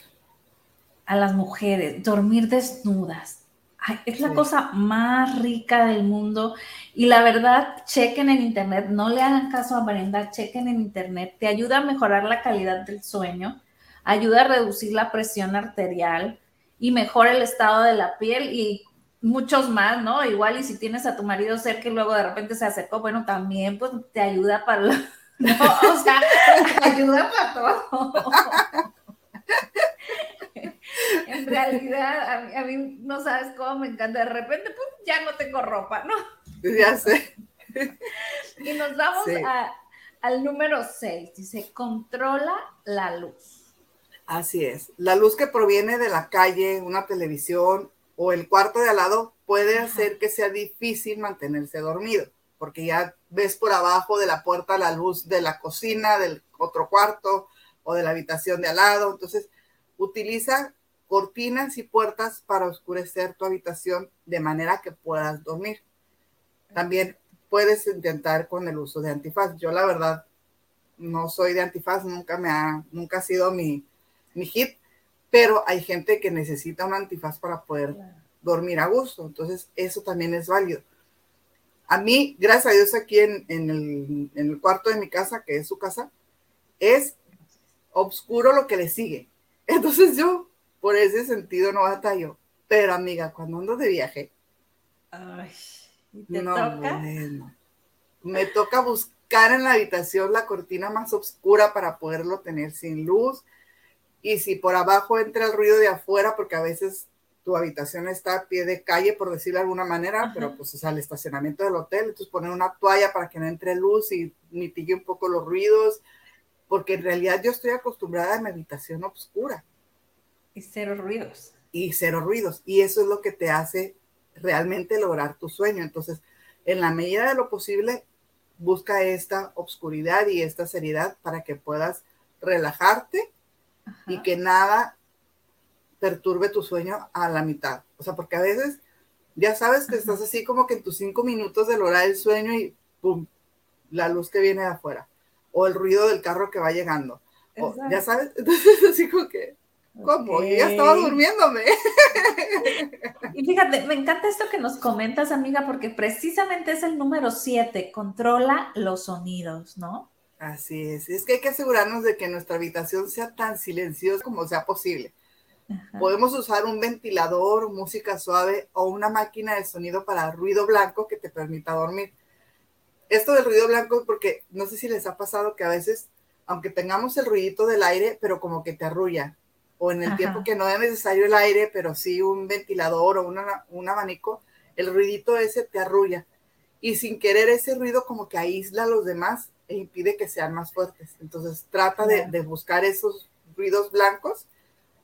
A las mujeres, dormir desnudas es la cosa más rica del mundo. Y la verdad, chequen en internet, no le hagan caso a Brenda, chequen en internet, te ayuda a mejorar la calidad del sueño, ayuda a reducir la presión arterial y mejora el estado de la piel y muchos más, ¿no? Igual y si tienes a tu marido cerca y luego de repente se acercó, bueno, también pues te ayuda para, no, o sea, te ayuda para todo. en realidad, a mí, no sabes cómo me encanta. De repente, pues ya no tengo ropa, ¿no? Ya sé. y nos vamos al número 6. Dice, controla la luz. Así es. La luz que proviene de la calle, una televisión o el cuarto de al lado puede hacer que sea difícil mantenerse dormido, porque ya ves por abajo de la puerta la luz de la cocina, del otro cuarto o de la habitación de al lado. Entonces, utiliza cortinas y puertas para oscurecer tu habitación de manera que puedas dormir. También puedes intentar con el uso de antifaz. Yo la verdad no soy de antifaz, nunca me ha, nunca ha sido mi, mi hit, pero hay gente que necesita un antifaz para poder dormir a gusto. Entonces, eso también es válido. A mí, gracias a Dios, aquí en, el, en el cuarto de mi casa, que es su casa, es oscuro lo que le sigue. Entonces yo por ese sentido no batallo. Pero amiga, cuando ando de viaje, Ay, ¿te toca? me toca buscar en la habitación la cortina más oscura para poderlo tener sin luz. Y si por abajo entra el ruido de afuera, porque a veces tu habitación está a pie de calle, por decirlo de alguna manera, pero pues es al estacionamiento del hotel, entonces poner una toalla para que no entre luz y mitigue un poco los ruidos, porque en realidad yo estoy acostumbrada a mi habitación oscura. Y cero ruidos. Y cero ruidos. Y eso es lo que te hace realmente lograr tu sueño. Entonces, en la medida de lo posible, busca esta obscuridad y esta seriedad para que puedas relajarte y que nada perturbe tu sueño a la mitad. O sea, porque a veces ya sabes que estás así como que en tus cinco minutos de lograr el sueño y ¡pum! La luz que viene de afuera o el ruido del carro que va llegando ya sabes, entonces así como que, ¿cómo? Yo ya estaba durmiéndome. Y fíjate, me encanta esto que nos comentas, amiga, porque precisamente es el número siete, controla los sonidos, ¿no? Así es, es que hay que asegurarnos de que nuestra habitación sea tan silenciosa como sea posible. Podemos usar un ventilador, música suave o una máquina de sonido para ruido blanco que te permita dormir. Esto del ruido blanco porque no sé si les ha pasado que a veces, aunque tengamos el ruidito del aire, pero como que te arrulla. O en el tiempo que no es necesario el aire, pero sí un ventilador o un abanico, el ruidito ese te arrulla. Y sin querer ese ruido como que aísla a los demás e impide que sean más fuertes. Entonces trata de, de buscar esos ruidos blancos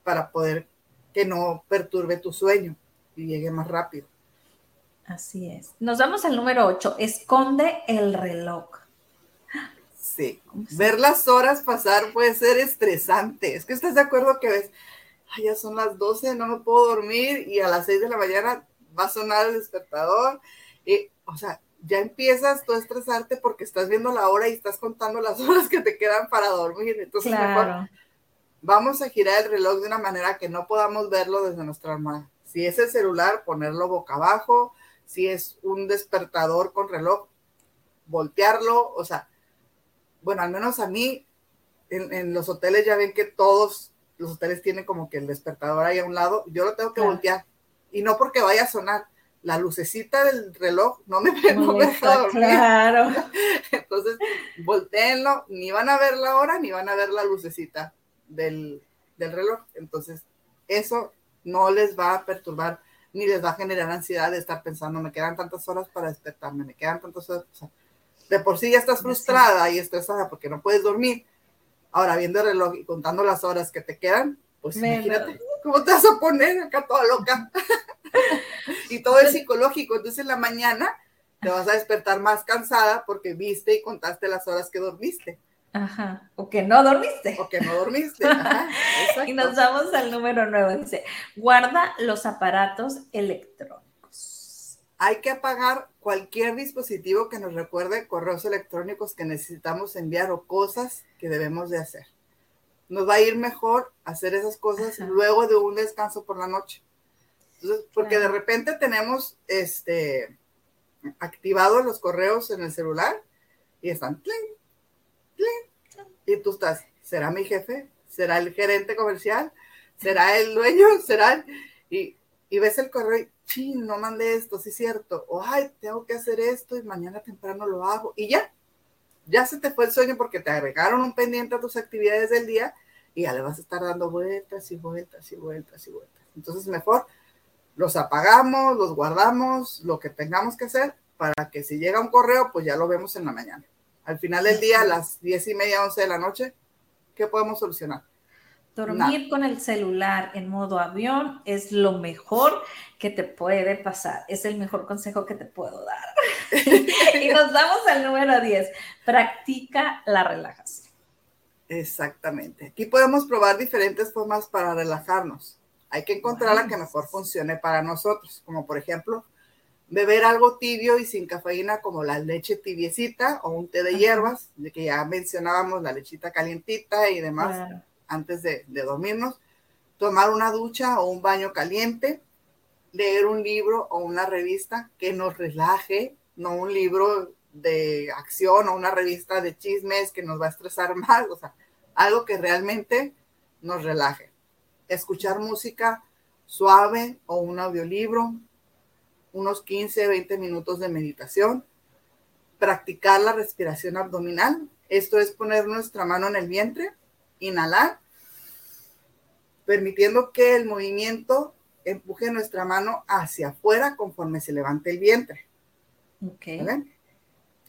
para poder que no perturbe tu sueño y llegue más rápido. Así es. Nos vamos al número 8. Esconde el reloj. Sí. Ver las horas pasar puede ser estresante. Es que estás de acuerdo que ves, ya son las 12, no me puedo dormir y a las 6 de la mañana va a sonar el despertador. Y, o sea, ya empiezas tú a estresarte porque estás viendo la hora y estás contando las horas que te quedan para dormir. Entonces, mejor vamos a girar el reloj de una manera que no podamos verlo desde nuestra almohada. Si es el celular, ponerlo boca abajo. Si es un despertador con reloj, voltearlo. O sea, bueno, al menos a mí, en, los hoteles ya ven que todos los hoteles tienen como que el despertador ahí a un lado. Yo lo tengo que voltear. Y no porque vaya a sonar. La lucecita del reloj no me, no deja dormir. Claro. Entonces, volteenlo. Ni van a ver la hora, ni van a ver la lucecita del, reloj. Entonces, eso no les va a perturbar ni les va a generar ansiedad de estar pensando, me quedan tantas horas para despertarme, me quedan tantas horas. De por sí ya estás frustrada y estresada porque no puedes dormir. Ahora, viendo el reloj y contando las horas que te quedan, pues imagínate cómo te vas a poner acá toda loca. y todo es psicológico. Entonces, en la mañana te vas a despertar más cansada porque viste y contaste las horas que dormiste. Ajá. O que no dormiste. O que no dormiste. y nos vamos al número nuevo. Dice, guarda los aparatos electrónicos. Hay que apagar cualquier dispositivo que nos recuerde correos electrónicos que necesitamos enviar o cosas que debemos de hacer. Nos va a ir mejor hacer esas cosas luego de un descanso por la noche. Entonces, porque de repente tenemos este activados los correos en el celular y están y tú estás, ¿será mi jefe? ¿Será el gerente comercial? ¿Será el dueño? ¿Será? Y, y ves el correo y, no mandé esto, sí es cierto. O, ay, tengo que hacer esto y mañana temprano lo hago. Y ya, ya se te fue el sueño porque te agregaron un pendiente a tus actividades del día y ya le vas a estar dando vueltas y vueltas y vueltas y vueltas. Entonces, mejor los apagamos, los guardamos, lo que tengamos que hacer para que si llega un correo, pues ya lo vemos en la mañana. Al final del día, a las diez y media, once de la noche, ¿qué podemos solucionar? Dormir con el celular en modo avión es lo mejor que te puede pasar. Es el mejor consejo que te puedo dar. y nos damos al número 10. Practica la relajación. Exactamente. Aquí podemos probar diferentes formas para relajarnos. Hay que encontrar la que mejor funcione para nosotros, como por ejemplo beber algo tibio y sin cafeína como la leche tibiecita o un té de hierbas, de que ya mencionábamos la lechita calientita y demás antes de, dormirnos, tomar una ducha o un baño caliente, leer un libro o una revista que nos relaje, no un libro de acción o una revista de chismes que nos va a estresar más, o sea, algo que realmente nos relaje. Escuchar música suave o un audiolibro, unos 15, 20 minutos de meditación, practicar la respiración abdominal. Esto es poner nuestra mano en el vientre, inhalar, permitiendo que el movimiento empuje nuestra mano hacia afuera conforme se levante el vientre. Okay.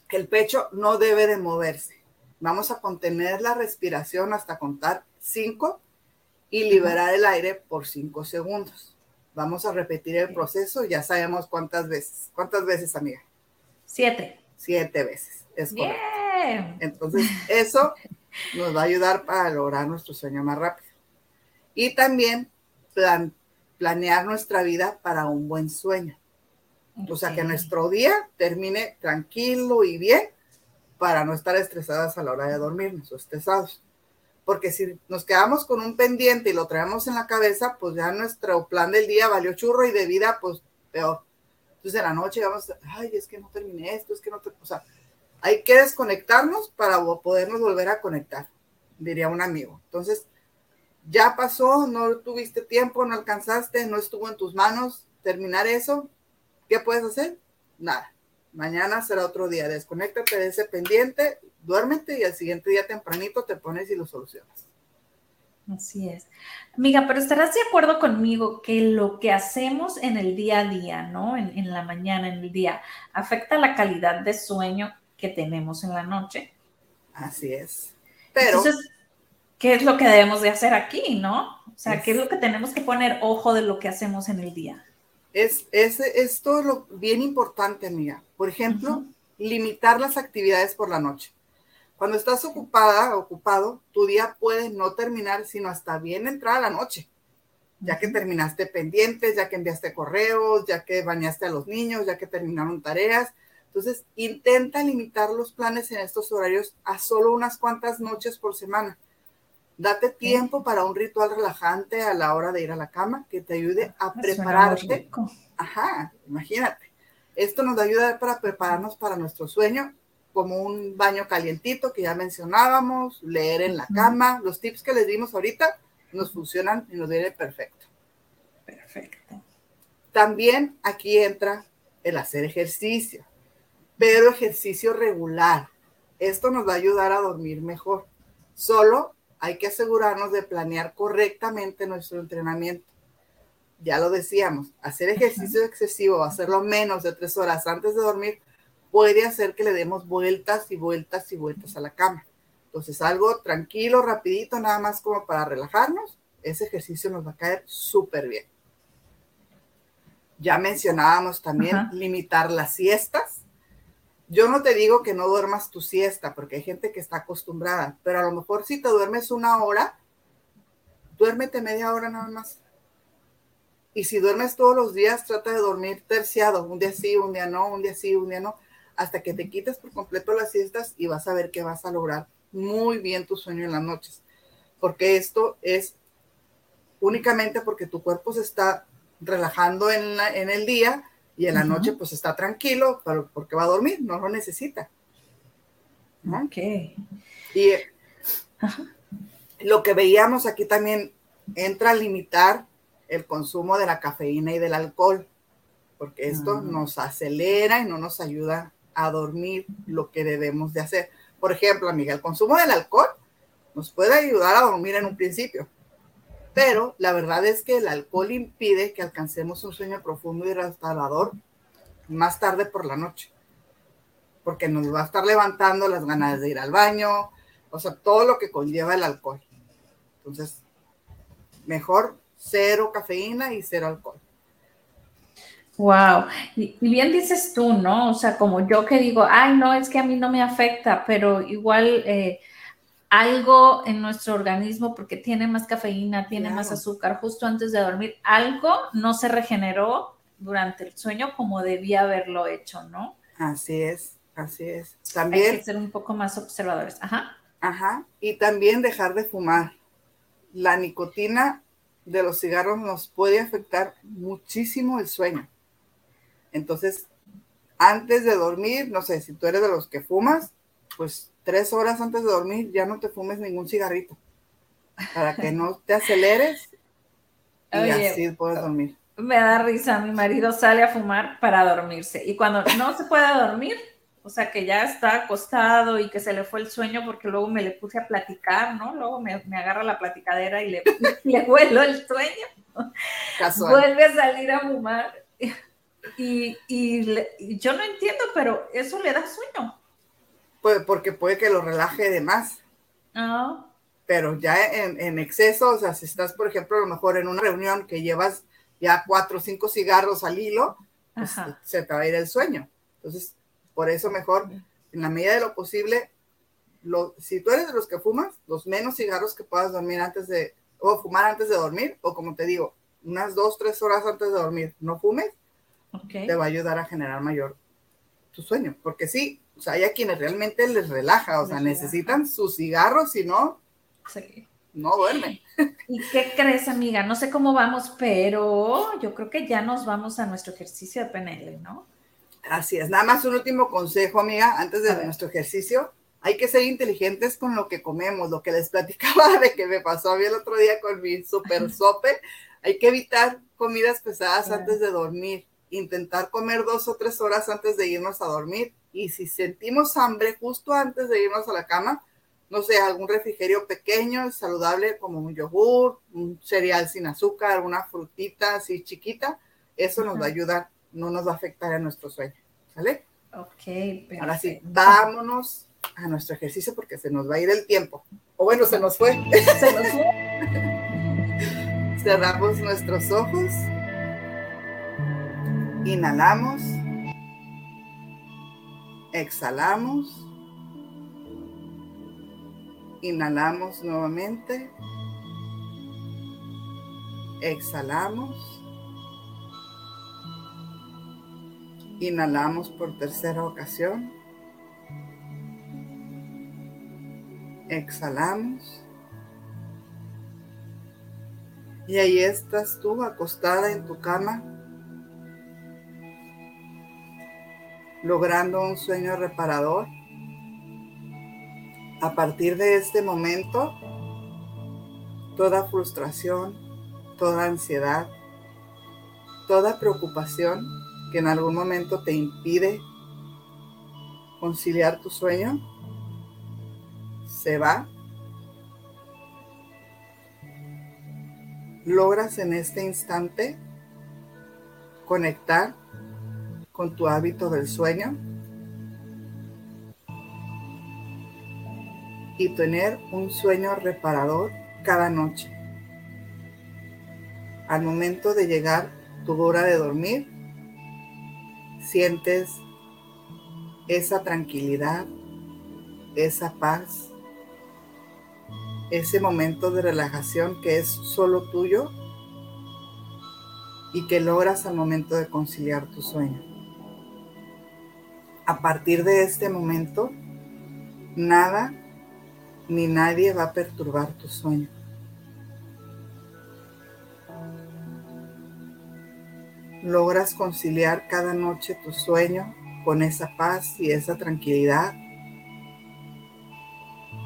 El pecho no debe de moverse. Vamos a contener la respiración hasta contar 5 y liberar el aire por 5 segundos. Vamos a repetir el proceso, ya sabemos cuántas veces. ¿Cuántas veces, amiga? Siete. Siete veces, es correcto. Entonces, eso nos va a ayudar para lograr nuestro sueño más rápido. Y también planear nuestra vida para un buen sueño. O sea, que nuestro día termine tranquilo y bien para no estar estresadas a la hora de dormirnos o estresados. porque si nos quedamos con un pendiente y lo traemos en la cabeza, pues ya nuestro plan del día valió churro y de vida, pues peor. Entonces en la noche vamos, ay, es que no terminé esto, es que no, te... o sea, hay que desconectarnos para podernos volver a conectar, diría un amigo. Entonces, ya pasó, no tuviste tiempo, no alcanzaste, no estuvo en tus manos terminar eso, ¿qué puedes hacer? Nada. Mañana será otro día. Desconéctate de ese pendiente, duérmete y al siguiente día tempranito te pones y lo solucionas. Así es. Amiga, pero estarás de acuerdo conmigo que lo que hacemos en el día a día, ¿no? En, en, la mañana, en el día, afecta la calidad de sueño que tenemos en la noche. Así es. Pero. Entonces, ¿qué es lo que debemos de hacer aquí, no? O sea, ¿qué es lo que tenemos que poner ojo de lo que hacemos en el día? Es, es esto es lo bien importante, amiga. Por ejemplo, limitar las actividades por la noche. Cuando estás ocupada, ocupado, tu día puede no terminar sino hasta bien entrada la noche, ya que terminaste pendientes, ya que enviaste correos, ya que bañaste a los niños, ya que terminaron tareas. Entonces, intenta limitar los planes en estos horarios a solo unas cuantas noches por semana. Date tiempo para un ritual relajante a la hora de ir a la cama que te ayude a prepararte. Ajá, imagínate. Esto nos ayuda para prepararnos para nuestro sueño como un baño calientito que ya mencionábamos, leer en la cama. Los tips que les dimos ahorita nos funcionan y nos viene perfecto. Perfecto. También aquí entra el hacer ejercicio, pero ejercicio regular. Esto nos va a ayudar a dormir mejor. Solo hay que asegurarnos de planear correctamente nuestro entrenamiento. Ya lo decíamos, hacer ejercicio excesivo, hacerlo menos de tres horas antes de dormir, puede hacer que le demos vueltas y vueltas y vueltas a la cama. Entonces, algo tranquilo, rapidito, nada más como para relajarnos, ese ejercicio nos va a caer súper bien. Ya mencionábamos también limitar las siestas. Yo no te digo que no duermas tu siesta, porque hay gente que está acostumbrada, pero a lo mejor si te duermes una hora, duérmete media hora nada más. Y si duermes todos los días, trata de dormir terciado, un día sí, un día no, un día sí, un día no, hasta que te quites por completo las siestas y vas a ver que vas a lograr muy bien tu sueño en las noches. Porque esto es únicamente porque tu cuerpo se está relajando en, en el día y en la uh -huh. noche pues está tranquilo pero porque va a dormir, no lo necesita. ¿no? Ok. Y -huh. lo que veíamos aquí también entra a limitar el consumo de la cafeína y del alcohol, porque esto uh -huh. nos acelera y no nos ayuda a dormir lo que debemos de hacer. Por ejemplo, amiga, el consumo del alcohol nos puede ayudar a dormir en un principio, pero la verdad es que el alcohol impide que alcancemos un sueño profundo y restaurador más tarde por la noche, porque nos va a estar levantando las ganas de ir al baño, o sea, todo lo que conlleva el alcohol. Entonces, mejor cero cafeína y cero alcohol. Wow, y bien dices tú, ¿no? O sea, como yo que digo, ay, no, es que a mí no me afecta, pero igual eh, algo en nuestro organismo, porque tiene más cafeína, tiene claro. más azúcar, justo antes de dormir, algo no se regeneró durante el sueño como debía haberlo hecho, ¿no? Así es, así es. También hay que ser un poco más observadores. Ajá. Ajá, y también dejar de fumar. La nicotina de los cigarros nos puede afectar muchísimo el sueño. Entonces, antes de dormir, no sé, si tú eres de los que fumas, pues tres horas antes de dormir ya no te fumes ningún cigarrito para que no te aceleres y Oye, así puedes dormir. Me da risa, mi marido sale a fumar para dormirse y cuando no se puede dormir, o sea que ya está acostado y que se le fue el sueño porque luego me le puse a platicar, ¿no? Luego me, me agarra la platicadera y le, le vuelo el sueño. Casual. Vuelve a salir a fumar y, y, yo no entiendo, pero eso le da sueño. Pues porque puede que lo relaje de más. Ah. Pero ya en, en, exceso, o sea, si estás, por ejemplo, a lo mejor en una reunión que llevas ya cuatro o cinco cigarros al hilo, pues se te va a ir el sueño. Entonces, por eso mejor, en la medida de lo posible, lo, si tú eres de los que fumas, los menos cigarros que puedas dormir antes de, o fumar antes de dormir, o como te digo, unas dos, tres horas antes de dormir, no fumes, okay. te va a ayudar a generar mayor tu sueño. Porque sí, o sea, hay a quienes realmente les relaja, o sea, les necesitan relaja. sus cigarros, si no, Sí. No duermen. ¿Y qué crees, amiga? No sé cómo vamos, pero yo creo que ya nos vamos a nuestro ejercicio de PNL, ¿no? Así es. Nada más un último consejo, amiga, antes de nuestro ejercicio. Hay que ser inteligentes con lo que comemos, lo que les platicaba de que me pasó a mí el otro día con mi super sope. Hay que evitar comidas pesadas antes de dormir, intentar comer dos o tres horas antes de irnos a dormir. Y si sentimos hambre justo antes de irnos a la cama, no sé, algún refrigerio pequeño, saludable, como un yogur, un cereal sin azúcar, alguna frutita así chiquita, eso nos va a ayudar, no nos va a afectar a nuestro sueño. ¿Sale? Ok, Ahora sí, vámonos a nuestro ejercicio porque se nos va a ir el tiempo. O bueno, se nos fue. Se nos fue. Cerramos nuestros ojos. Inhalamos. Exhalamos. Inhalamos nuevamente. Exhalamos. Inhalamos por tercera ocasión. Exhalamos. Y ahí estás tú acostada en tu cama, logrando un sueño reparador. A partir de este momento, toda frustración, toda ansiedad, toda preocupación que en algún momento te impide conciliar tu sueño, se va. Logras en este instante conectar con tu hábito del sueño y tener un sueño reparador cada noche. Al momento de llegar tu hora de dormir, sientes esa tranquilidad, esa paz, ese momento de relajación que es solo tuyo y que logras al momento de conciliar tu sueño. A partir de este momento, nada ni nadie va a perturbar tu sueño. Logras conciliar cada noche tu sueño con esa paz y esa tranquilidad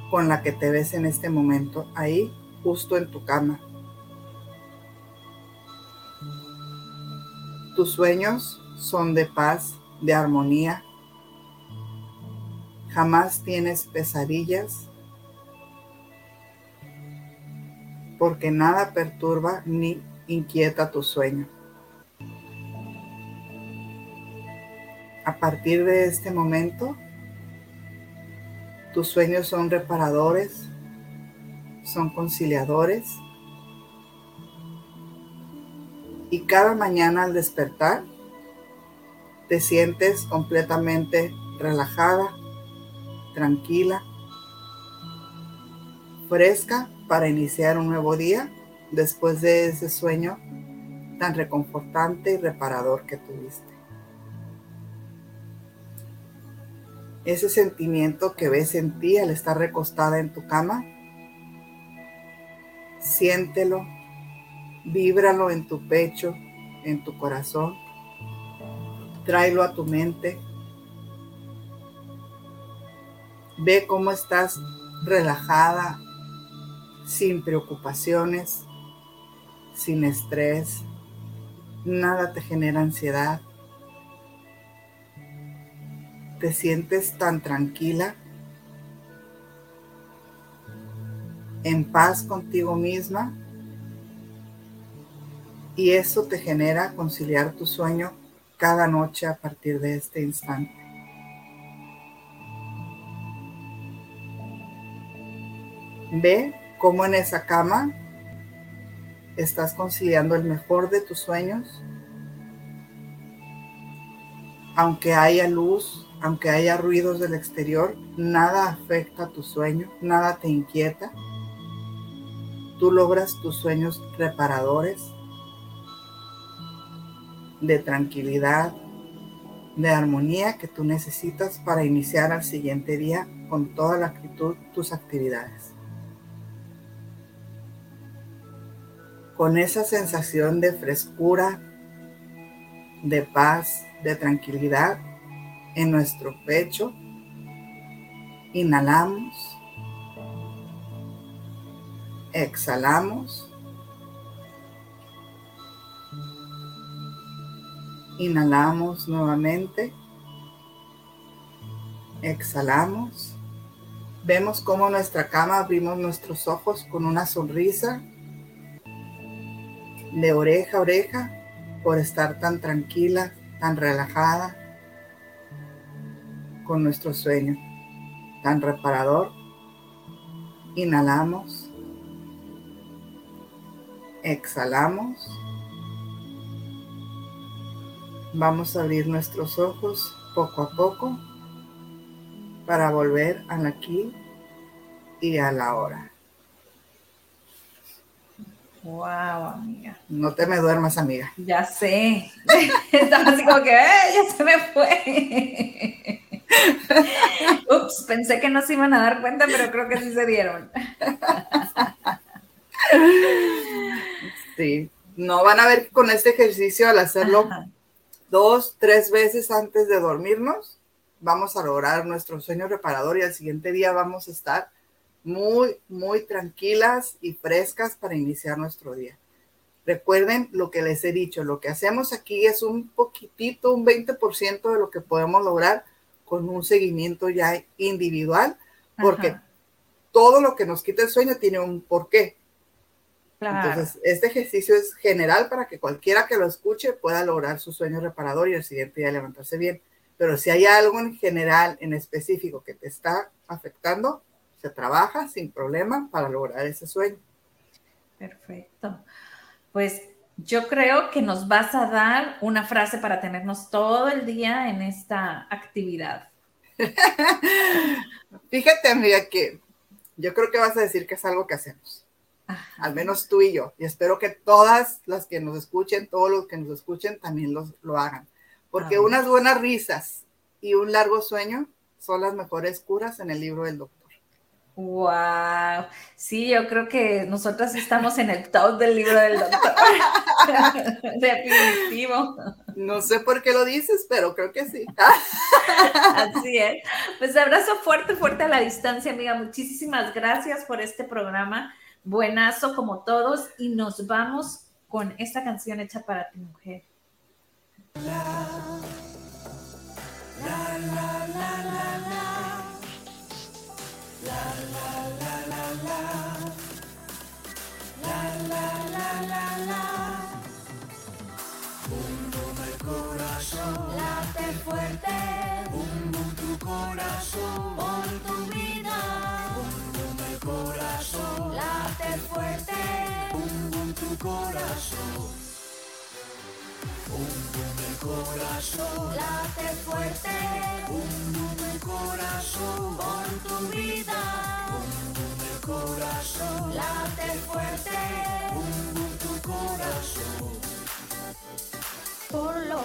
con la que te ves en este momento, ahí, justo en tu cama. Tus sueños son de paz, de armonía. Jamás tienes pesadillas porque nada perturba ni inquieta tu sueño. A partir de este momento, tus sueños son reparadores, son conciliadores. Y cada mañana al despertar, te sientes completamente relajada, tranquila, fresca para iniciar un nuevo día después de ese sueño tan reconfortante y reparador que tuviste. ese sentimiento que ves en ti al estar recostada en tu cama, siéntelo, víbralo en tu pecho, en tu corazón, tráelo a tu mente. Ve cómo estás relajada, sin preocupaciones, sin estrés, nada te genera ansiedad. Te sientes tan tranquila, en paz contigo misma y eso te genera conciliar tu sueño cada noche a partir de este instante. Ve cómo en esa cama estás conciliando el mejor de tus sueños, aunque haya luz aunque haya ruidos del exterior, nada afecta tu sueño, nada te inquieta. Tú logras tus sueños reparadores de tranquilidad, de armonía que tú necesitas para iniciar al siguiente día con toda la actitud tus actividades. Con esa sensación de frescura, de paz, de tranquilidad en nuestro pecho. Inhalamos. Exhalamos. Inhalamos nuevamente. Exhalamos. Vemos cómo nuestra cama abrimos nuestros ojos con una sonrisa de oreja a oreja por estar tan tranquila, tan relajada con nuestro sueño, tan reparador. Inhalamos. Exhalamos. Vamos a abrir nuestros ojos poco a poco para volver al aquí y a la hora. Wow, amiga. No te me duermas, amiga. Ya sé. Estaba así como que, ¡eh! Ya se me fue. Ups, pensé que no se iban a dar cuenta, pero creo que sí se dieron. Sí. No van a ver con este ejercicio al hacerlo dos, tres veces antes de dormirnos, vamos a lograr nuestro sueño reparador y al siguiente día vamos a estar muy, muy tranquilas y frescas para iniciar nuestro día. Recuerden lo que les he dicho, lo que hacemos aquí es un poquitito, un 20% de lo que podemos lograr con un seguimiento ya individual, porque todo lo que nos quita el sueño tiene un porqué. Entonces, este ejercicio es general para que cualquiera que lo escuche pueda lograr su sueño reparador y el siguiente día levantarse bien. Pero si hay algo en general, en específico, que te está afectando, se trabaja sin problema para lograr ese sueño. Perfecto. Pues yo creo que nos vas a dar una frase para tenernos todo el día en esta actividad. Fíjate, amiga, que yo creo que vas a decir que es algo que hacemos al menos tú y yo. Y espero que todas las que nos escuchen, todos los que nos escuchen, también lo hagan. Porque unas buenas risas y un largo sueño son las mejores curas en el libro del doctor. Wow, sí, yo creo que nosotras estamos en el top del libro del doctor. Definitivo. No sé por qué lo dices, pero creo que sí. Así es. Pues abrazo fuerte, fuerte a la distancia, amiga. Muchísimas gracias por este programa buenazo como todos y nos vamos con esta canción hecha para tu mujer. La, la, la, la, corazón. Late fuerte, un número corazón. Por tu vida, un número corazón. Late fuerte, un tu corazón. Por lo